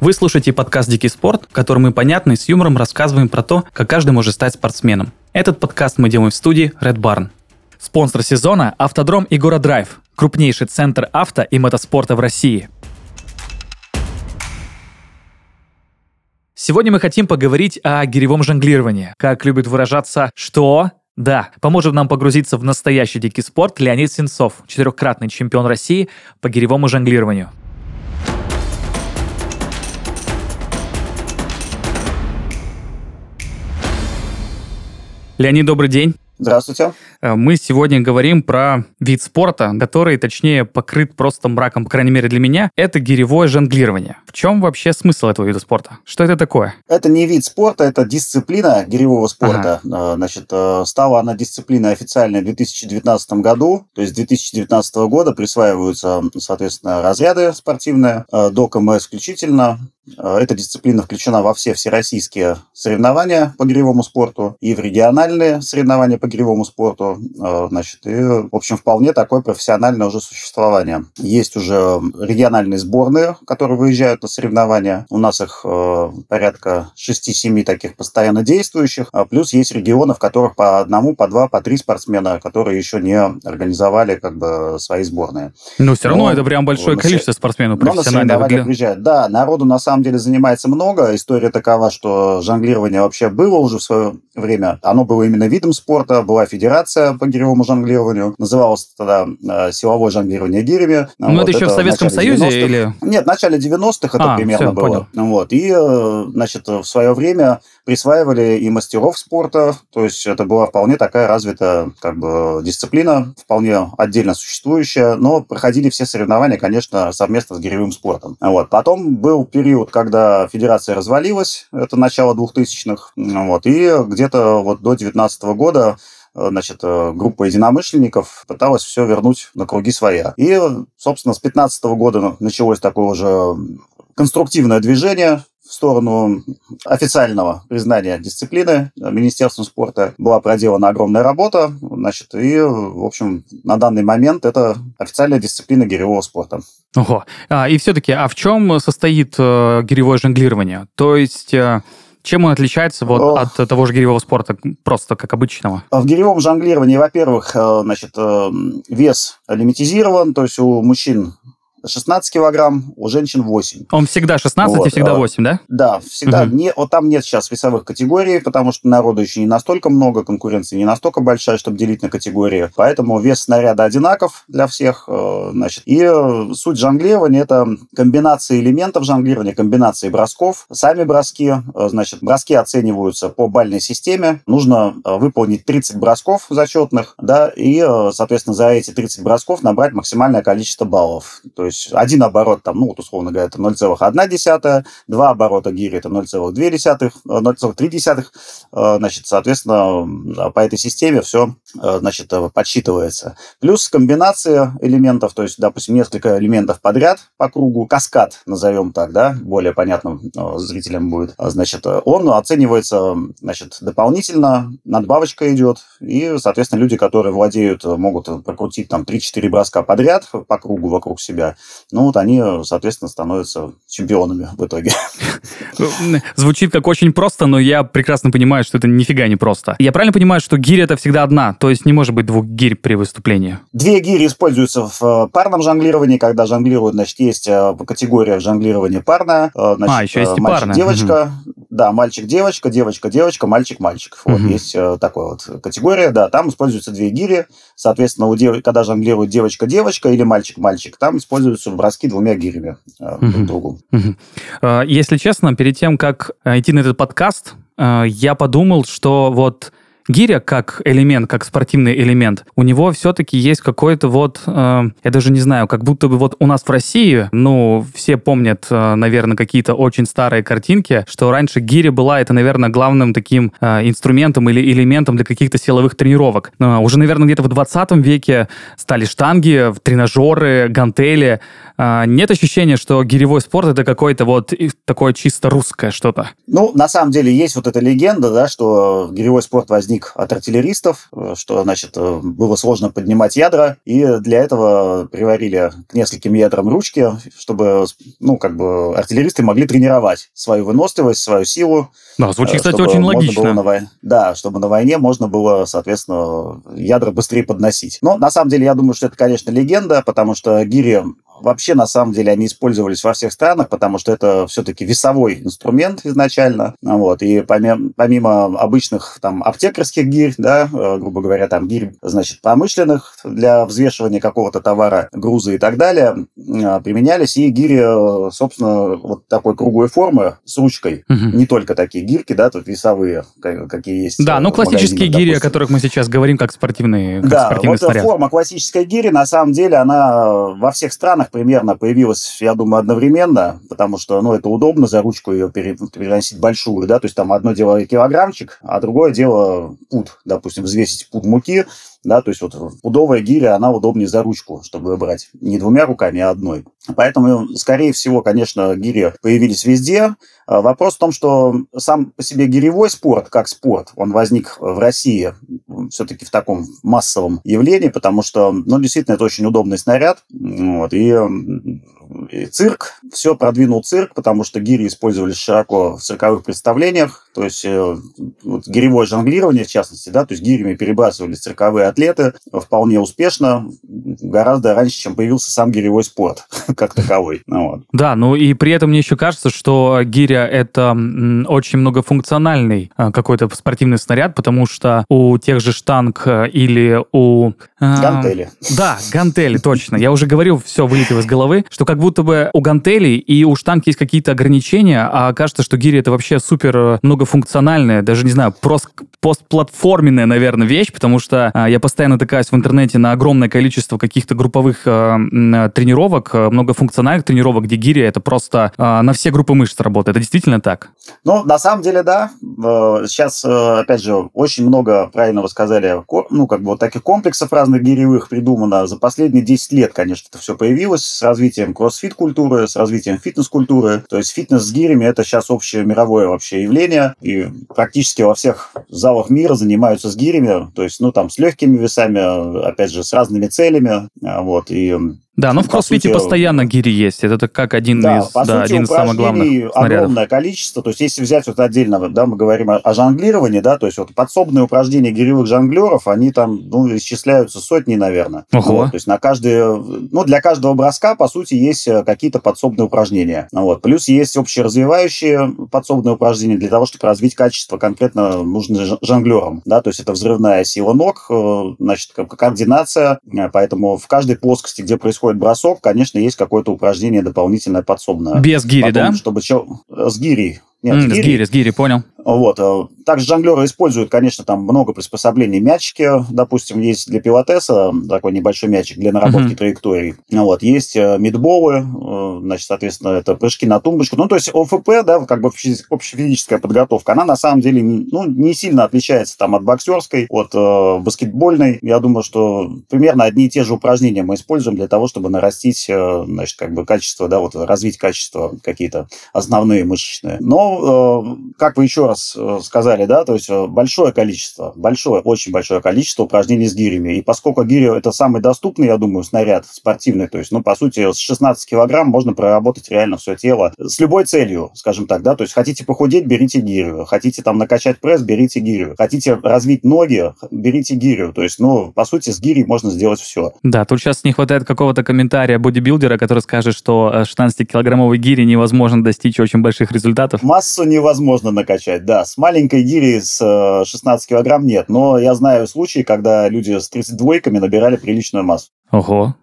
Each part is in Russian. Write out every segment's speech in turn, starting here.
Вы слушаете подкаст «Дикий спорт», в котором мы понятно и с юмором рассказываем про то, как каждый может стать спортсменом. Этот подкаст мы делаем в студии Red Barn. Спонсор сезона – автодром Игора Драйв, крупнейший центр авто и мотоспорта в России. Сегодня мы хотим поговорить о гиревом жонглировании. Как любит выражаться «что?». Да, поможет нам погрузиться в настоящий дикий спорт Леонид Сенцов, четырехкратный чемпион России по гиревому жонглированию. Леонид, добрый день. Здравствуйте. Э, мы сегодня говорим про вид спорта, который, точнее, покрыт просто мраком, по крайней мере для меня. Это гиревое жонглирование. В чем вообще смысл этого вида спорта? Что это такое? Это не вид спорта, это дисциплина гиревого спорта. Ага. Э, значит, э, стала она дисциплиной официальной в 2019 году. То есть с 2019 года присваиваются, соответственно, разряды спортивные, до КМС включительно. Эта дисциплина включена во все всероссийские соревнования по гиревому спорту и в региональные соревнования по гиревому спорту значит, и, в общем, вполне такое профессиональное уже существование. Есть уже региональные сборные, которые выезжают на соревнования. У нас их э, порядка 6-7 таких постоянно действующих. А плюс есть регионы, в которых по одному, по два, по три спортсмена, которые еще не организовали как бы свои сборные. Но все равно Но, это прям большое вот, количество спортсменов профессиональных. Для... приезжают. Да, народу на самом деле занимается много. История такова, что жонглирование вообще было уже в свое время. Оно было именно видом спорта, была федерация федерация по гиревому жонглированию. Называлась тогда э, силовое жонглирование гирями. Ну, вот, это еще это в Советском Союзе или? Нет, в начале 90-х это а, примерно все, было. Понял. Вот. И, э, значит, в свое время присваивали и мастеров спорта, то есть это была вполне такая развитая как бы дисциплина, вполне отдельно существующая, но проходили все соревнования, конечно, совместно с гиревым спортом. Вот. Потом был период, когда федерация развалилась, это начало 2000-х, вот, и где-то вот до 2019 года значит, э, группа единомышленников пыталась все вернуть на круги своя. И, собственно, с 2015 года началось такое уже конструктивное движение в сторону официального признания дисциплины Министерством спорта была проделана огромная работа, значит, и, в общем, на данный момент это официальная дисциплина гиревого спорта. Ого. А, и все-таки, а в чем состоит э, гиревое жонглирование? То есть... Э чем он отличается вот от того же гиревого спорта, просто как обычного? В гиревом жонглировании, во-первых, э, значит, э, вес лимитизирован, то есть у мужчин 16 килограмм, у женщин 8. Он всегда 16 вот. и всегда 8, да? Да, всегда. Угу. Не, вот там нет сейчас весовых категорий, потому что народу еще не настолько много, конкуренции не настолько большая, чтобы делить на категории. Поэтому вес снаряда одинаков для всех. Э, значит. И э, суть жонглирования – это комбинация элементов жонглирования, комбинации бросков. Сами броски, э, значит, броски оцениваются по бальной системе. Нужно выполнить 30 бросков зачетных, да, и, соответственно, за эти 30 бросков набрать максимальное количество баллов. То есть один оборот, там, ну, вот условно говоря, это 0,1, два оборота гири это 0,2, 0,3, э, значит, соответственно, по этой системе все, э, значит, подсчитывается. Плюс комбинация элементов, то есть, допустим, несколько элементов подряд по кругу, каскад, назовем так, да, более понятным э, зрителям будет, значит, он оценивается, значит, дополнительно, надбавочка идет, и, соответственно, люди, которые владеют, могут прокрутить там 3-4 броска подряд по кругу вокруг себя, ну вот они, соответственно, становятся чемпионами в итоге. Ну, звучит как очень просто, но я прекрасно понимаю, что это нифига не просто. Я правильно понимаю, что гиря это всегда одна, то есть не может быть двух гирь при выступлении? Две гири используются в э, парном жонглировании, когда жонглируют, значит, есть э, категория жонглирования парная. Э, значит, а, еще есть и парная. Девочка, угу. Да, мальчик-девочка, девочка-девочка, мальчик-мальчик. Вот угу. есть такая вот категория, да, там используются две гири, соответственно, у дев... когда жонглирует девочка-девочка или мальчик-мальчик, там используются броски двумя гирями э, друг другу. Э, если честно, перед тем, как э, идти на этот подкаст, я подумал, что вот гиря как элемент, как спортивный элемент, у него все-таки есть какой-то вот, э, я даже не знаю, как будто бы вот у нас в России, ну, все помнят, э, наверное, какие-то очень старые картинки, что раньше гиря была, это, наверное, главным таким э, инструментом или элементом для каких-то силовых тренировок. Э, уже, наверное, где-то в 20 веке стали штанги, тренажеры, гантели. Э, нет ощущения, что гиревой спорт это какое-то вот такое чисто русское что-то? Ну, на самом деле, есть вот эта легенда, да, что гиревой спорт возник возник от артиллеристов, э, что, значит, э, было сложно поднимать ядра, и для этого приварили к нескольким ядрам ручки, чтобы, ну, как бы артиллеристы могли тренировать свою выносливость, свою силу. Да, звучит, кстати, очень логично. На вой... Да, чтобы на войне можно было, соответственно, ядра быстрее подносить. Но, на самом деле, я думаю, что это, конечно, легенда, потому что гири Вообще, на самом деле, они использовались во всех странах, потому что это все-таки весовой инструмент изначально. Вот. И помимо, помимо обычных там аптекарских гирь, да, э, грубо говоря, там гирь, значит, промышленных для взвешивания какого-то товара, груза и так далее, э, применялись и гири, э, собственно, вот такой круглой формы с ручкой. Угу. Не только такие гирки, да, тут весовые, какие есть. Да, ну классические гири, о которых мы сейчас говорим, как спортивные, как да, спортивный вот снаряд. форма классической гири, на самом деле, она во всех странах примерно появилась, я думаю, одновременно, потому что, ну, это удобно за ручку ее переносить большую, да, то есть там одно дело килограммчик, а другое дело пуд, допустим, взвесить пуд муки, да, то есть вот пудовая гиря, она удобнее за ручку, чтобы брать не двумя руками, а одной. Поэтому, скорее всего, конечно, гири появились везде. А вопрос в том, что сам по себе гиревой спорт, как спорт, он возник в России все-таки в таком массовом явлении, потому что, ну, действительно, это очень удобный снаряд. Вот, и и цирк, все продвинул цирк, потому что гири использовались широко в цирковых представлениях, то есть э, вот, гиревое жонглирование, в частности, да, то есть гирями перебрасывались цирковые атлеты вполне успешно, гораздо раньше, чем появился сам гиревой спорт как таковой. Ну, вот. Да, ну и при этом мне еще кажется, что гиря — это очень многофункциональный э, какой-то спортивный снаряд, потому что у тех же штанг э, или у... Гантели. Да, гантели, точно. Я уже говорил, все вылетело из головы, что как будто бы у гантелей и у штанг есть какие-то ограничения, а кажется, что гири это вообще супер э, многофункциональная, даже, не знаю, прост, постплатформенная, наверное, вещь, потому что а, я постоянно натыкаюсь в интернете на огромное количество каких-то групповых а, тренировок, многофункциональных тренировок, где гири это просто а, на все группы мышц работает. Это действительно так? Ну, на самом деле, да. Сейчас, опять же, очень много, правильно вы сказали, ну, как бы вот таких комплексов разных гиревых придумано. За последние 10 лет, конечно, это все появилось с развитием кроссфит-культуры, с развитием фитнес-культуры. То есть фитнес с гирями – это сейчас общее мировое вообще явление, и практически во всех залах мира занимаются с гирями, то есть, ну, там, с легкими весами, опять же, с разными целями, вот, и да, но ну, в кроссфите сути, постоянно гири есть. Это как один да, из, по да, сути, один из самых главных снарядов. огромное количество. То есть, если взять вот отдельно, да, мы говорим о, о жонглировании, да, то есть вот подсобные упражнения гиревых жонглеров, они там, ну, исчисляются сотни, наверное. Ого. Вот, то есть на каждый, ну, для каждого броска, по сути, есть э, какие-то подсобные упражнения. Вот. Плюс есть общеразвивающие подсобные упражнения для того, чтобы развить качество конкретно нужным жонглерам, да, то есть это взрывная сила ног, э, значит, координация, э, поэтому в каждой плоскости, где происходит происходит бросок, конечно, есть какое-то упражнение дополнительное подсобное. Без гири, Потом, да? Чтобы с гирей. Нет, mm, с гири. С гири, с гири, понял. Вот. Э, также жонглеры используют, конечно, там много приспособлений. Мячики, допустим, есть для пилотеса, такой небольшой мячик для наработки mm-hmm. траекторий. Вот. Есть э, мидболы, э, значит, соответственно, это прыжки на тумбочку. Ну, то есть ОФП, да, как бы общефизическая подготовка, она на самом деле ну, не сильно отличается там от боксерской, от э, баскетбольной. Я думаю, что примерно одни и те же упражнения мы используем для того, чтобы нарастить, э, значит, как бы качество, да, вот развить качество какие-то основные мышечные. Но, э, как вы еще раз э, сказали, да, то есть э, большое количество, большое, очень большое количество упражнений с гирями. И поскольку гири это самый доступный, я думаю, снаряд спортивный, то есть, ну, по сути, с 16 килограмм можно проработать реально все тело с любой целью, скажем так, да, то есть хотите похудеть, берите гирю, хотите там накачать пресс, берите гирю, хотите развить ноги, берите гирю, то есть, ну, по сути, с гирей можно сделать все. Да, тут сейчас не хватает какого-то комментария бодибилдера, который скажет, что 16-килограммовой э, гири невозможно достичь очень больших результатов. Массу невозможно накачать, да, с маленькой гири с 16 э, килограмм нет, но я знаю случаи, когда люди с 32-ками набирали приличную массу. Ого,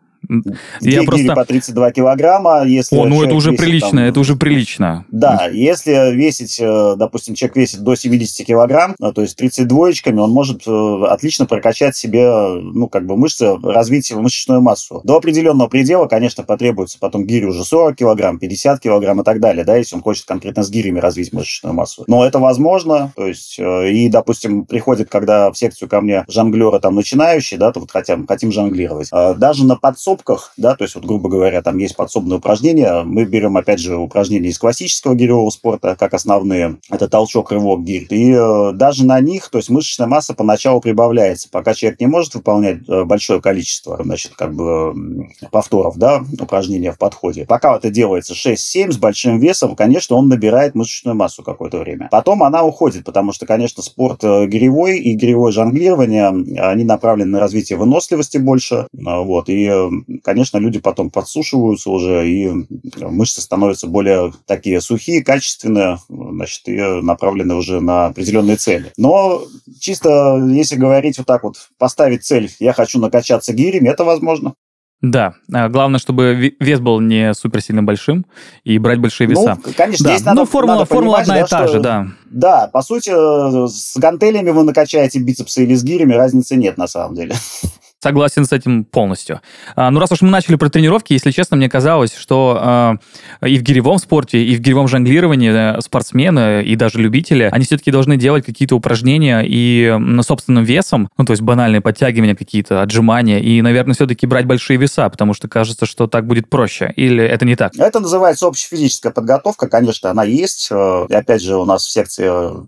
я просто... по 32 килограмма. Если О, ну это уже прилично, там... это уже прилично. Да, если весить, э, допустим, человек весит до 70 килограмм, э, то есть 32 очками, он может э, отлично прокачать себе, ну, как бы мышцы, развить мышечную массу. До определенного предела, конечно, потребуется потом гири уже 40 килограмм, 50 килограмм и так далее, да, если он хочет конкретно с гирями развить мышечную массу. Но это возможно, то есть, и, допустим, приходит, когда в секцию ко мне жонглеры там начинающие, да, то вот хотим, хотим жонглировать. Даже на подсобке подсобках, да, то есть вот, грубо говоря, там есть подсобные упражнения, мы берем, опять же, упражнения из классического гиревого спорта, как основные, это толчок, рывок, гирь, и э, даже на них, то есть мышечная масса поначалу прибавляется, пока человек не может выполнять э, большое количество, значит, как бы повторов, да, упражнения в подходе. Пока это делается 6-7 с большим весом, конечно, он набирает мышечную массу какое-то время. Потом она уходит, потому что, конечно, спорт э, гиревой и гиревое жонглирование, они направлены на развитие выносливости больше, вот, и, конечно, люди потом подсушиваются уже, и мышцы становятся более такие сухие, качественные, значит, и направлены уже на определенные цели. Но чисто, если говорить вот так вот, поставить цель, я хочу накачаться гирями, это возможно. Да, а главное, чтобы вес был не супер сильно большим и брать большие веса. Ну, конечно, да. здесь надо, ну, формула, надо формула одна да, и та же, да. Да, по сути, с гантелями вы накачаете бицепсы или с гирями, разницы нет на самом деле. Согласен с этим полностью. А, ну, раз уж мы начали про тренировки, если честно, мне казалось, что э, и в гиревом спорте, и в гиревом жонглировании э, спортсмены и даже любители, они все-таки должны делать какие-то упражнения и на собственным весом, ну, то есть банальные подтягивания какие-то, отжимания, и, наверное, все-таки брать большие веса, потому что кажется, что так будет проще. Или это не так? Это называется общефизическая подготовка, конечно, она есть. Э, и опять же, у нас в секции э,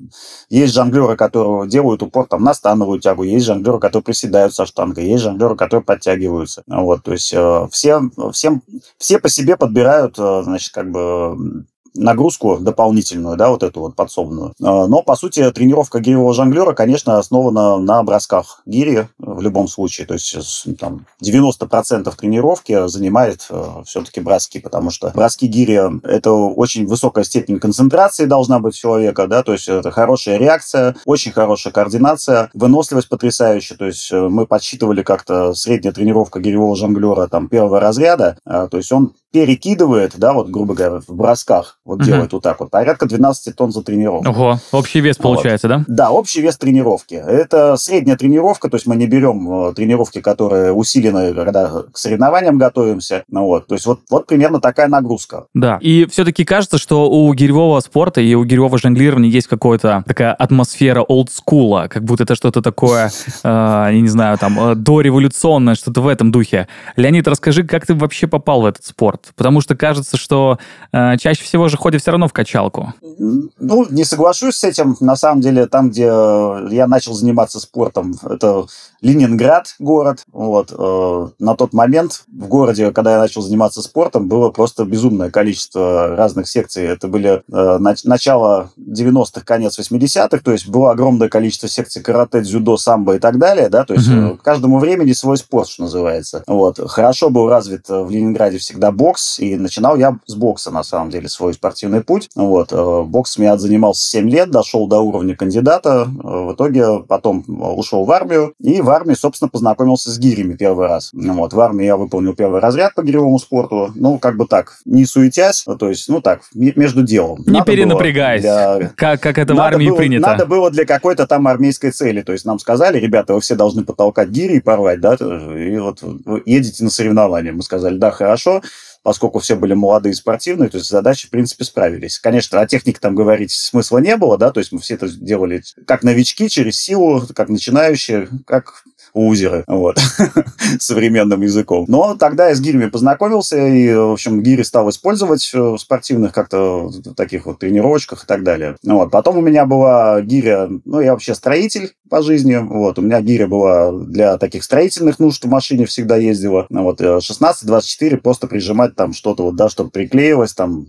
есть жонглеры, которые делают упор там, на становую тягу, есть жонглеры, которые приседают со штангой, есть жонглеры, которые подтягиваются. Вот, то есть э, все, всем, все по себе подбирают, э, значит, как бы нагрузку дополнительную, да, вот эту вот подсобную. А, но, по сути, тренировка гиревого жонглера, конечно, основана на бросках гири в любом случае. То есть там 90% тренировки занимает э, все-таки броски, потому что броски гири – это очень высокая степень концентрации должна быть человека, да, то есть это хорошая реакция, очень хорошая координация, выносливость потрясающая. То есть э, мы подсчитывали как-то средняя тренировка гиревого жонглера там первого разряда, а, то есть он перекидывает, да, вот, грубо говоря, в бросках, вот uh-huh. делает вот так вот, порядка 12 тонн за тренировку. Ого, общий вес получается, вот. да? Да, общий вес тренировки. Это средняя тренировка, то есть мы не берем э, тренировки, которые усилены, когда к соревнованиям готовимся, ну вот, то есть вот, вот примерно такая нагрузка. Да, и все-таки кажется, что у гиревого спорта и у гиревого жонглирования есть какая-то такая атмосфера олдскула, как будто это что-то такое, э, я не знаю, там, э, дореволюционное, что-то в этом духе. Леонид, расскажи, как ты вообще попал в этот спорт? Спорт? Потому что кажется, что э, чаще всего же ходят все равно в качалку. Ну, не соглашусь с этим. На самом деле, там, где я начал заниматься спортом, это Ленинград город. Вот. Э, на тот момент в городе, когда я начал заниматься спортом, было просто безумное количество разных секций. Это были э, начало 90-х, конец 80-х, то есть было огромное количество секций карате, дзюдо, самбо и так далее, да, то есть угу. каждому времени свой спорт, что называется. Вот. Хорошо был развит в Ленинграде всегда бокс, бокс, и начинал я с бокса, на самом деле, свой спортивный путь. Вот. Э, боксом я занимался 7 лет, дошел до уровня кандидата. Э, в итоге потом ушел в армию, и в армии, собственно, познакомился с гирями первый раз. Вот. В армии я выполнил первый разряд по гиревому спорту. Ну, как бы так, не суетясь, то есть, ну так, между делом. Не перенапрягаясь, для... как, как это надо в армии было, принято. Надо было для какой-то там армейской цели. То есть нам сказали, ребята, вы все должны потолкать гири и порвать, да, и вот едете на соревнования. Мы сказали, да, хорошо поскольку все были молодые и спортивные, то есть задачи, в принципе, справились. Конечно, о технике там говорить смысла не было, да, то есть мы все это делали как новички, через силу, как начинающие, как узеры, вот, современным языком. Но тогда я с гирями познакомился, и, в общем, гири стал использовать в спортивных как-то таких вот тренировочках и так далее. Вот. Потом у меня была гиря, ну, я вообще строитель по жизни, вот, у меня гиря была для таких строительных нужд, в машине всегда ездила, вот, 16-24 э, просто прижимать там что-то вот, да, чтобы приклеилось там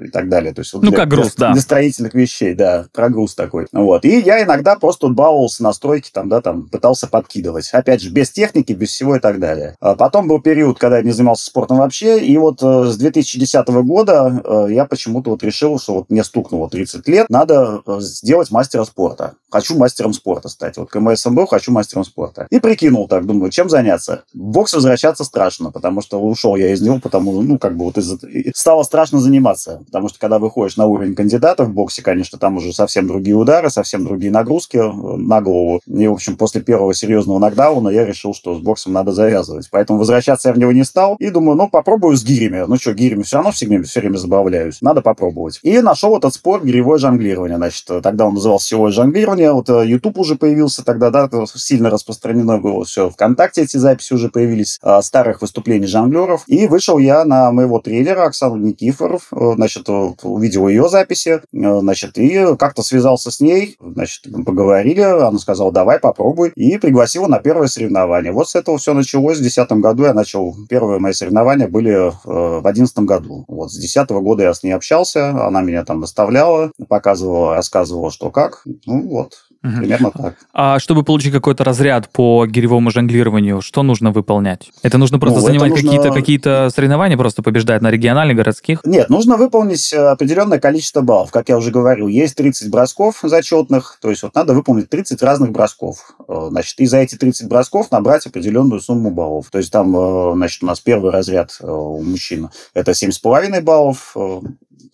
и так далее. То есть, вот ну, для, как груз, для, да. Для строительных вещей, да, про груз такой. Вот. И я иногда просто баловался на стройке, там, да, там, пытался подкидывать. Опять же, без техники, без всего и так далее. А потом был период, когда я не занимался спортом вообще, и вот э, с 2010 года э, я почему-то вот решил, что вот мне стукнуло 30 лет, надо э, сделать мастера спорта. Хочу мастером спорта стать. Вот КМСМ был, хочу мастером спорта. И прикинул так, думаю, чем заняться. В бокс возвращаться страшно, потому что ушел я из него, потому поэтому, ну, как бы вот из стало страшно заниматься, потому что когда выходишь на уровень кандидата в боксе, конечно, там уже совсем другие удары, совсем другие нагрузки э, на голову. И, в общем, после первого серьезного нокдауна я решил, что с боксом надо завязывать. Поэтому возвращаться я в него не стал. И думаю, ну, попробую с гирями. Ну что, гирями все равно все время, все время забавляюсь. Надо попробовать. И нашел этот спорт гиревое жонглирование. Значит, тогда он назывался силовое жонглирование. Вот э, YouTube уже появился тогда, да, сильно распространено было все. Вконтакте эти записи уже появились а, старых выступлений жонглеров. И вышел я на моего тренера Оксану Никифоров. Э, значит, увидел ее записи. Значит, и как-то связался с ней. Значит, поговорили. Она сказала, давай попробуй. И пригласила на первое соревнование. Вот с этого все началось. В 2010 году я начал. Первые мои соревнования были э, в 2011 году. Вот с 2010 года я с ней общался. Она меня там доставляла, показывала, рассказывала, что как. Ну вот, Угу. Примерно так. А чтобы получить какой-то разряд по гиревому жонглированию, что нужно выполнять? Это нужно просто ну, занимать нужно... какие-то какие соревнования, просто побеждать на региональных, городских? Нет, нужно выполнить определенное количество баллов. Как я уже говорил, есть 30 бросков зачетных, то есть вот надо выполнить 30 разных бросков. Э, значит, и за эти 30 бросков набрать определенную сумму баллов. То есть там, э, значит, у нас первый разряд э, у мужчин это 7,5 баллов,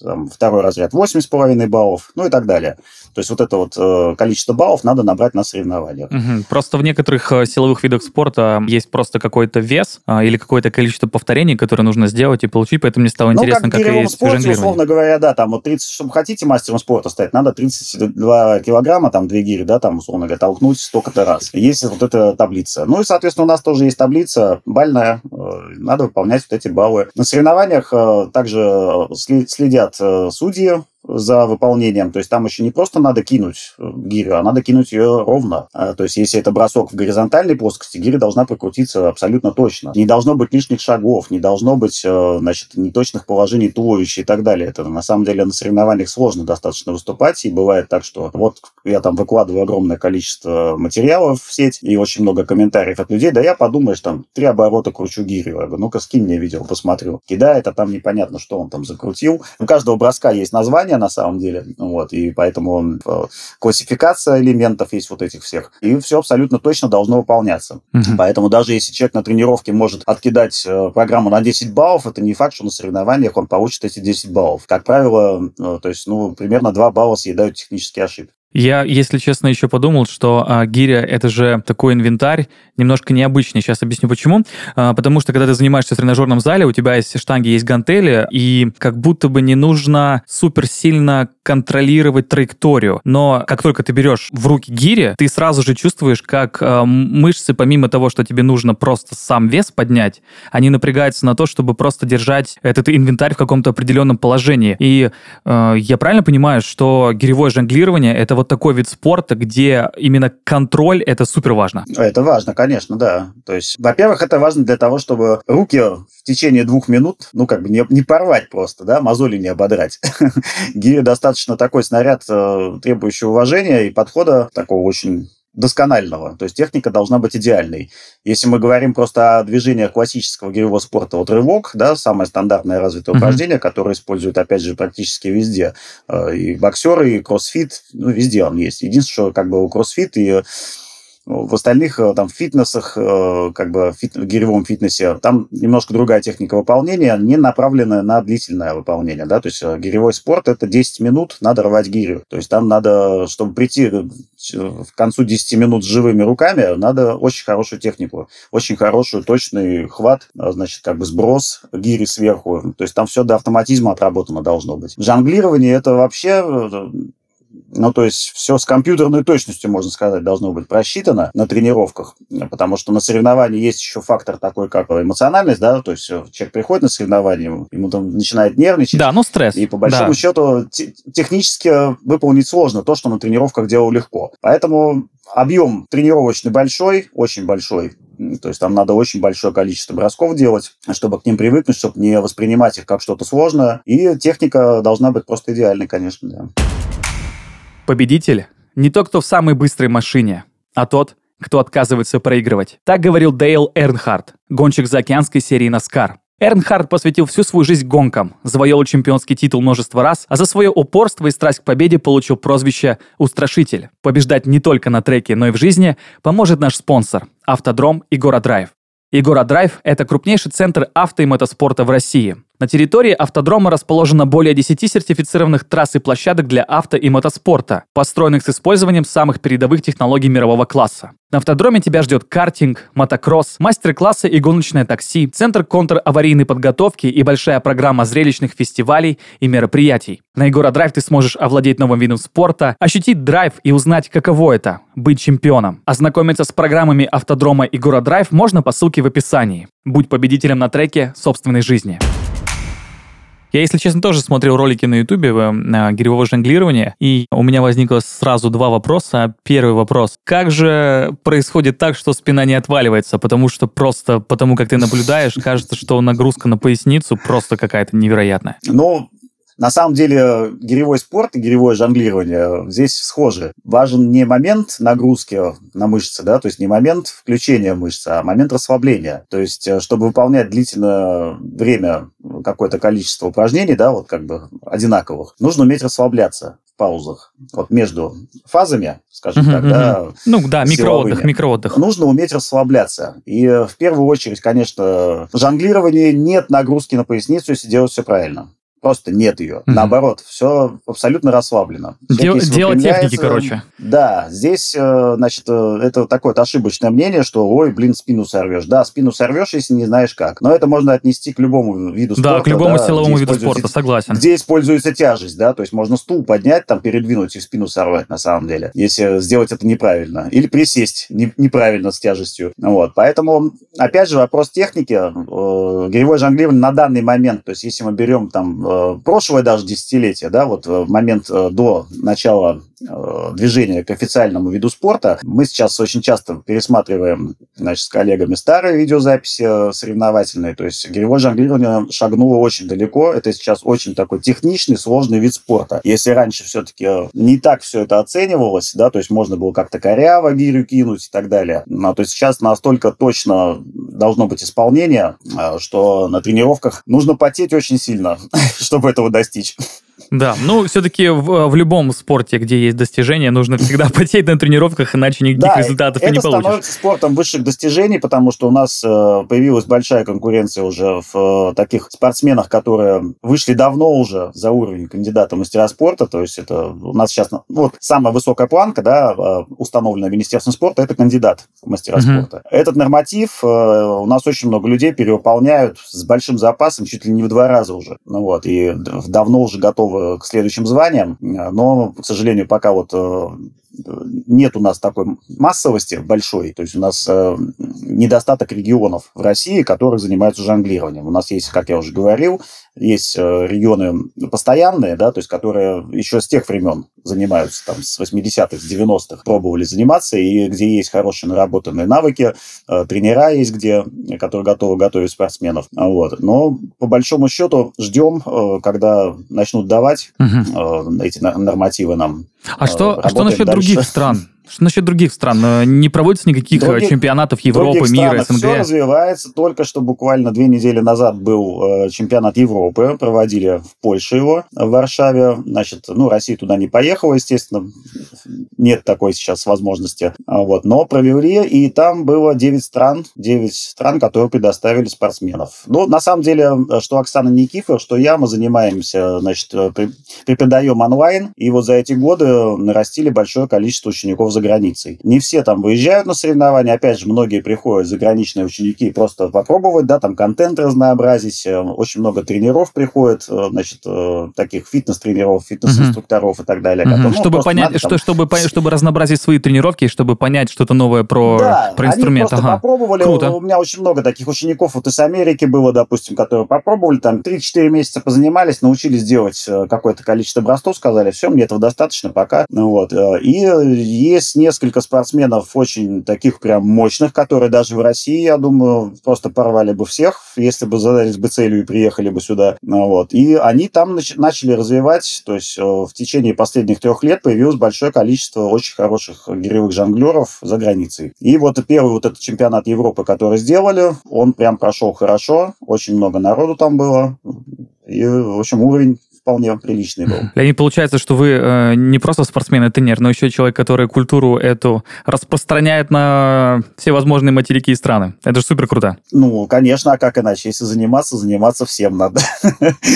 там, второй разряд 8,5 баллов, ну и так далее. То есть вот это вот э, количество баллов надо набрать на соревнованиях. Угу. Просто в некоторых э, силовых видах спорта есть просто какой-то вес э, или какое-то количество повторений, которые нужно сделать и получить, поэтому мне стало ну, интересно, как, как и есть спорте, условно говоря, да, там вот 30, чтобы хотите мастером спорта стать, надо 32 килограмма, там, две гири, да, там, условно говоря, толкнуть столько-то раз. Есть вот эта таблица. Ну и, соответственно, у нас тоже есть таблица бальная, э, надо выполнять вот эти баллы. На соревнованиях э, также э, следят судьи, за выполнением. То есть там еще не просто надо кинуть э, гирю, а надо кинуть ее ровно. А, то есть если это бросок в горизонтальной плоскости, гиря должна прокрутиться абсолютно точно. Не должно быть лишних шагов, не должно быть э, значит, неточных положений туловища и так далее. Это на самом деле на соревнованиях сложно достаточно выступать. И бывает так, что вот я там выкладываю огромное количество материалов в сеть и очень много комментариев от людей. Да я подумаешь, там три оборота кручу гирю. Я говорю, ну-ка скинь мне видео, посмотрю. Кидает, а там непонятно, что он там закрутил. У каждого броска есть название, на самом деле. Вот, и поэтому э, классификация элементов есть вот этих всех. И все абсолютно точно должно выполняться. Угу. Поэтому даже если человек на тренировке может откидать э, программу на 10 баллов, это не факт, что на соревнованиях он получит эти 10 баллов. Как правило, э, то есть, ну, примерно 2 балла съедают технические ошибки. Я, если честно, еще подумал, что а, гиря — это же такой инвентарь, немножко необычный. Сейчас объясню, почему. А, потому что, когда ты занимаешься в тренажерном зале, у тебя есть штанги, есть гантели, и как будто бы не нужно супер сильно контролировать траекторию. Но как только ты берешь в руки гири, ты сразу же чувствуешь, как а, мышцы, помимо того, что тебе нужно просто сам вес поднять, они напрягаются на то, чтобы просто держать этот инвентарь в каком-то определенном положении. И э, я правильно понимаю, что гиревое жонглирование — это вот такой вид спорта, где именно контроль это супер важно. Это важно, конечно, да. То есть, во-первых, это важно для того, чтобы руки в течение двух минут, ну, как бы не, не порвать просто, да, мозоли не ободрать. Гири достаточно такой снаряд, э, требующий уважения и подхода такого очень досконального. То есть техника должна быть идеальной. Если мы говорим просто о движениях классического гиревого спорта, вот рывок, да, самое стандартное развитое mm-hmm. упражнение, которое используют, опять же, практически везде. Э, и боксеры, и кроссфит, ну, везде он есть. Единственное, что как бы у кроссфит и в остальных э, там фитнесах, э, как бы фит, в гиревом фитнесе, там немножко другая техника выполнения, не направленная на длительное выполнение, да, то есть э, гиревой спорт это 10 минут, надо рвать гирю, то есть там надо, чтобы прийти к концу 10 минут с живыми руками, надо очень хорошую технику, очень хорошую, точный хват, значит, как бы сброс гири сверху, то есть там все до автоматизма отработано должно быть. Жонглирование это вообще ну, то есть все с компьютерной точностью, можно сказать, должно быть просчитано на тренировках, потому что на соревновании есть еще фактор такой, как эмоциональность, да, то есть человек приходит на соревнование, ему там начинает нервничать. Да, ну стресс. И по большому да. счету технически выполнить сложно то, что на тренировках делал легко. Поэтому объем тренировочный большой, очень большой, то есть там надо очень большое количество бросков делать, чтобы к ним привыкнуть, чтобы не воспринимать их как что-то сложное. И техника должна быть просто идеальной, конечно, да. Победитель не тот, кто в самой быстрой машине, а тот, кто отказывается проигрывать. Так говорил Дейл Эрнхард, гонщик заокеанской серии NASCAR. Эрнхард посвятил всю свою жизнь гонкам, завоевал чемпионский титул множество раз, а за свое упорство и страсть к победе получил прозвище «Устрашитель». Побеждать не только на треке, но и в жизни поможет наш спонсор – Автодром и Городрайв. Егора Драйв – это крупнейший центр авто и мотоспорта в России. На территории автодрома расположено более 10 сертифицированных трасс и площадок для авто и мотоспорта, построенных с использованием самых передовых технологий мирового класса. На автодроме тебя ждет картинг, мотокросс, мастер-классы и гоночное такси, центр контр-аварийной подготовки и большая программа зрелищных фестивалей и мероприятий. На Егора Драйв ты сможешь овладеть новым видом спорта, ощутить драйв и узнать, каково это – быть чемпионом. Ознакомиться с программами автодрома Егора Драйв можно по ссылке в описании. Будь победителем на треке собственной жизни. Я, если честно, тоже смотрел ролики на Ютубе на гиревого жонглирования, и у меня возникло сразу два вопроса. Первый вопрос. Как же происходит так, что спина не отваливается? Потому что просто потому, как ты наблюдаешь, кажется, что нагрузка на поясницу просто какая-то невероятная. Ну, на самом деле гиревой спорт и гиревое жонглирование здесь схожи. Важен не момент нагрузки на мышцы, да, то есть не момент включения мышцы, а момент расслабления. То есть, э, чтобы выполнять длительное время какое-то количество упражнений, да, вот как бы одинаковых, нужно уметь расслабляться в паузах. Вот между фазами, скажем uh-huh, так, uh-huh. да. Ну да, микроотдых, микроотдых. Нужно уметь расслабляться. И в первую очередь, конечно, жонглирование нет нагрузки на поясницу, если делать все правильно. Просто нет ее. Mm-hmm. Наоборот, все абсолютно расслаблено. Дел, дело техники, короче. Да, здесь, э, значит, э, это такое ошибочное мнение, что, ой, блин, спину сорвешь. Да, спину сорвешь, если не знаешь как. Но это можно отнести к любому виду спорта. Да, к любому да, силовому виду спорта, согласен. Где используется тяжесть, да, то есть можно стул поднять, там, передвинуть и спину сорвать, на самом деле, если сделать это неправильно. Или присесть не, неправильно с тяжестью. Вот, поэтому, опять же, вопрос техники. Э, гиревой жонглирование на данный момент, то есть если мы берем там Э, прошлое даже десятилетие, да, вот в момент э, до начала Э, движения к официальному виду спорта. Мы сейчас очень часто пересматриваем значит, с коллегами старые видеозаписи соревновательные. То есть гиревое жонглирование шагнуло очень далеко. Это сейчас очень такой техничный, сложный вид спорта. Если раньше все-таки не так все это оценивалось, да, то есть можно было как-то коряво гирю кинуть и так далее, но то есть сейчас настолько точно должно быть исполнение, э, что на тренировках нужно потеть очень сильно, чтобы этого достичь. Да, ну все-таки в, в любом спорте, где есть достижения, нужно всегда потеть на тренировках, иначе никаких да, результатов и не получишь. это становится спортом высших достижений, потому что у нас э, появилась большая конкуренция уже в э, таких спортсменах, которые вышли давно уже за уровень кандидата мастера спорта, то есть это у нас сейчас, ну, вот самая высокая планка, да, э, установленная Министерством спорта, это кандидат в мастера uh-huh. спорта. Этот норматив э, у нас очень много людей перевыполняют с большим запасом, чуть ли не в два раза уже, ну вот, и давно уже готовы к следующим званиям, но, к сожалению, пока вот э, нет у нас такой массовости большой, то есть у нас э, недостаток регионов в России, которые занимаются жонглированием. У нас есть, как я уже говорил, есть э, регионы постоянные, да, то есть которые еще с тех времен занимаются, там, с 80-х, с 90-х пробовали заниматься, и где есть хорошие наработанные навыки, э, тренера есть где, которые готовы готовить спортсменов. Вот. Но по большому счету ждем, э, когда начнут давать э, эти нормативы нам. А что, а что насчет дальше. других стран? Что насчет других стран? Э, не проводится никаких э, других, чемпионатов Европы, мира, СНГ? Все развивается. Только что буквально две недели назад был э, чемпионат Европы. Проводили в Польше его, в Варшаве. Значит, ну, Россия туда не поехала, естественно. Нет такой сейчас возможности. А вот. Но провели, и там было 9 стран, 9 стран, которые предоставили спортсменов. Ну, на самом деле, что Оксана Никифор, что я, мы занимаемся, значит, преподаем онлайн. И вот за эти годы нарастили большое количество учеников за границей. Не все там выезжают на соревнования, опять же, многие приходят, заграничные ученики, просто попробовать, да, там контент разнообразить, э, очень много тренеров приходит, э, значит, э, таких фитнес-тренеров, фитнес-инструкторов uh-huh. и так далее. Которые, ну, чтобы понять, надо, что, там... чтобы, чтобы разнообразить свои тренировки, чтобы понять что-то новое про, да, про инструмент. Они ага. попробовали, Круто. у меня очень много таких учеников вот из Америки было, допустим, которые попробовали, там 3-4 месяца позанимались, научились делать какое-то количество образцов, сказали, все, мне этого достаточно, пока. Ну, вот. И есть есть несколько спортсменов очень таких прям мощных, которые даже в России, я думаю, просто порвали бы всех, если бы задались бы целью и приехали бы сюда. Ну вот. И они там нач- начали развивать, то есть э, в течение последних трех лет появилось большое количество очень хороших гиревых жонглеров за границей. И вот первый вот этот чемпионат Европы, который сделали, он прям прошел хорошо, очень много народу там было. И, в общем, уровень вполне приличный был. Леонид, получается, что вы э, не просто спортсмен и тренер, но еще человек, который культуру эту распространяет на все возможные материки и страны. Это же супер круто. Ну, конечно, а как иначе? Если заниматься, заниматься всем надо.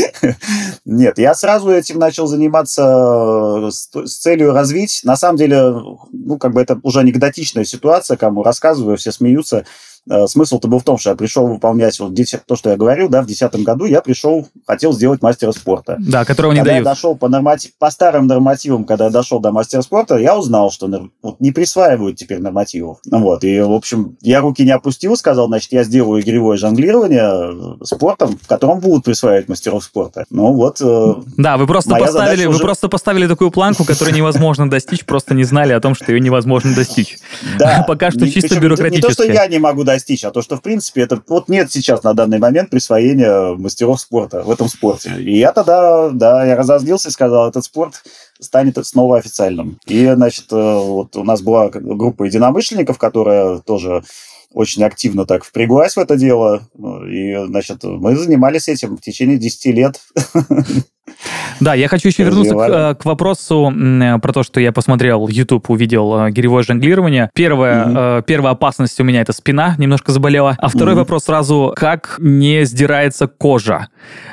Нет, я сразу этим начал заниматься э, с целью развить. На самом деле, ну, как бы это уже анекдотичная ситуация, кому рассказываю, все смеются. Э, смысл-то был в том, что я пришел выполнять вот то, что я говорил, да, в 2010 году я пришел, хотел сделать мастера спорта. Да, которого не когда дают. я дошел по, норматив, по старым нормативам, когда я дошел до мастера спорта, я узнал, что вот, не присваивают теперь нормативов. Вот, и, в общем, я руки не опустил, сказал, значит, я сделаю игровое жонглирование э, спортом, в котором будут присваивать мастеров спорта. Ну вот. Э, да, вы просто поставили, вы уже... просто поставили такую планку, которую невозможно достичь, просто не знали о том, что ее невозможно достичь. Да. Пока что чисто бюрократически. Не то, что я не могу достичь, а то, что, в принципе, это вот нет сейчас на данный момент присвоения мастеров спорта в этом спорте. И я тогда, да, я разозлился и сказал, этот спорт станет снова официальным. И, значит, э, вот у нас была группа единомышленников, которая тоже очень активно так впряглась в это дело. И, значит, мы занимались этим в течение 10 лет. Да, я хочу еще вернуться к, э, к вопросу э, про то, что я посмотрел YouTube, увидел э, гиревое жонглирование. Первая, mm-hmm. первая опасность у меня это спина, немножко заболела. А второй mm-hmm. вопрос сразу, как не сдирается кожа?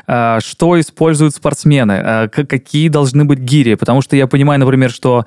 Что используют спортсмены? Какие должны быть гири? Потому что я понимаю, например, что,